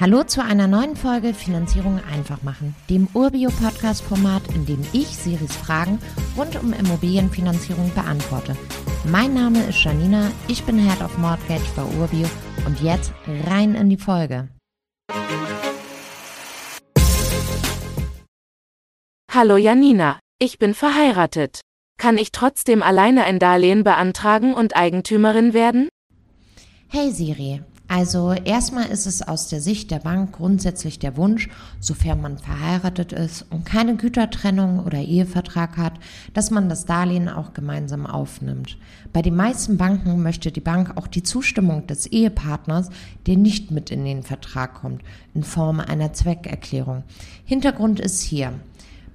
Hallo zu einer neuen Folge Finanzierung einfach machen, dem Urbio-Podcast-Format, in dem ich Siris Fragen rund um Immobilienfinanzierung beantworte. Mein Name ist Janina, ich bin Head of Mortgage bei Urbio und jetzt rein in die Folge. Hallo Janina, ich bin verheiratet. Kann ich trotzdem alleine ein Darlehen beantragen und Eigentümerin werden? Hey Siri, also erstmal ist es aus der Sicht der Bank grundsätzlich der Wunsch, sofern man verheiratet ist und keine Gütertrennung oder Ehevertrag hat, dass man das Darlehen auch gemeinsam aufnimmt. Bei den meisten Banken möchte die Bank auch die Zustimmung des Ehepartners, der nicht mit in den Vertrag kommt, in Form einer Zweckerklärung. Hintergrund ist hier,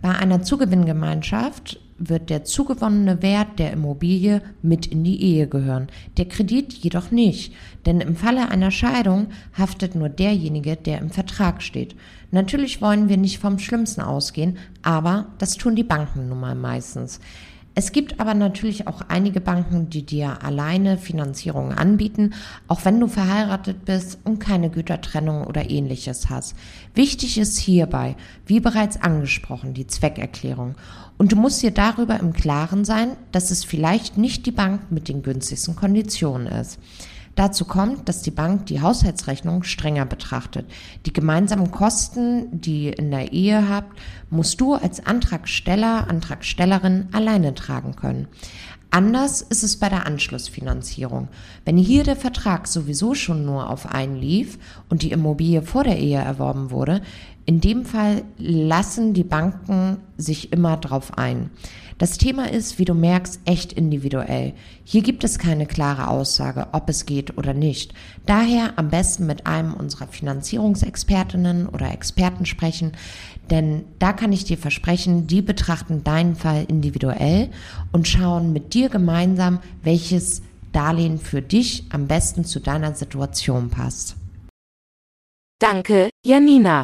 bei einer Zugewinngemeinschaft wird der zugewonnene Wert der Immobilie mit in die Ehe gehören, der Kredit jedoch nicht, denn im Falle einer Scheidung haftet nur derjenige, der im Vertrag steht. Natürlich wollen wir nicht vom Schlimmsten ausgehen, aber das tun die Banken nun mal meistens. Es gibt aber natürlich auch einige Banken, die dir alleine Finanzierungen anbieten, auch wenn du verheiratet bist und keine Gütertrennung oder ähnliches hast. Wichtig ist hierbei, wie bereits angesprochen, die Zweckerklärung. Und du musst dir darüber im Klaren sein, dass es vielleicht nicht die Bank mit den günstigsten Konditionen ist. Dazu kommt, dass die Bank die Haushaltsrechnung strenger betrachtet. Die gemeinsamen Kosten, die ihr in der Ehe habt, musst du als Antragsteller, Antragstellerin alleine tragen können. Anders ist es bei der Anschlussfinanzierung. Wenn hier der Vertrag sowieso schon nur auf einen lief und die Immobilie vor der Ehe erworben wurde, in dem Fall lassen die Banken sich immer drauf ein. Das Thema ist, wie du merkst, echt individuell. Hier gibt es keine klare Aussage, ob es geht oder nicht. Daher am besten mit einem unserer Finanzierungsexpertinnen oder Experten sprechen, denn da kann ich dir versprechen, die betrachten deinen Fall individuell und schauen mit dir gemeinsam, welches Darlehen für dich am besten zu deiner Situation passt. Danke, Janina.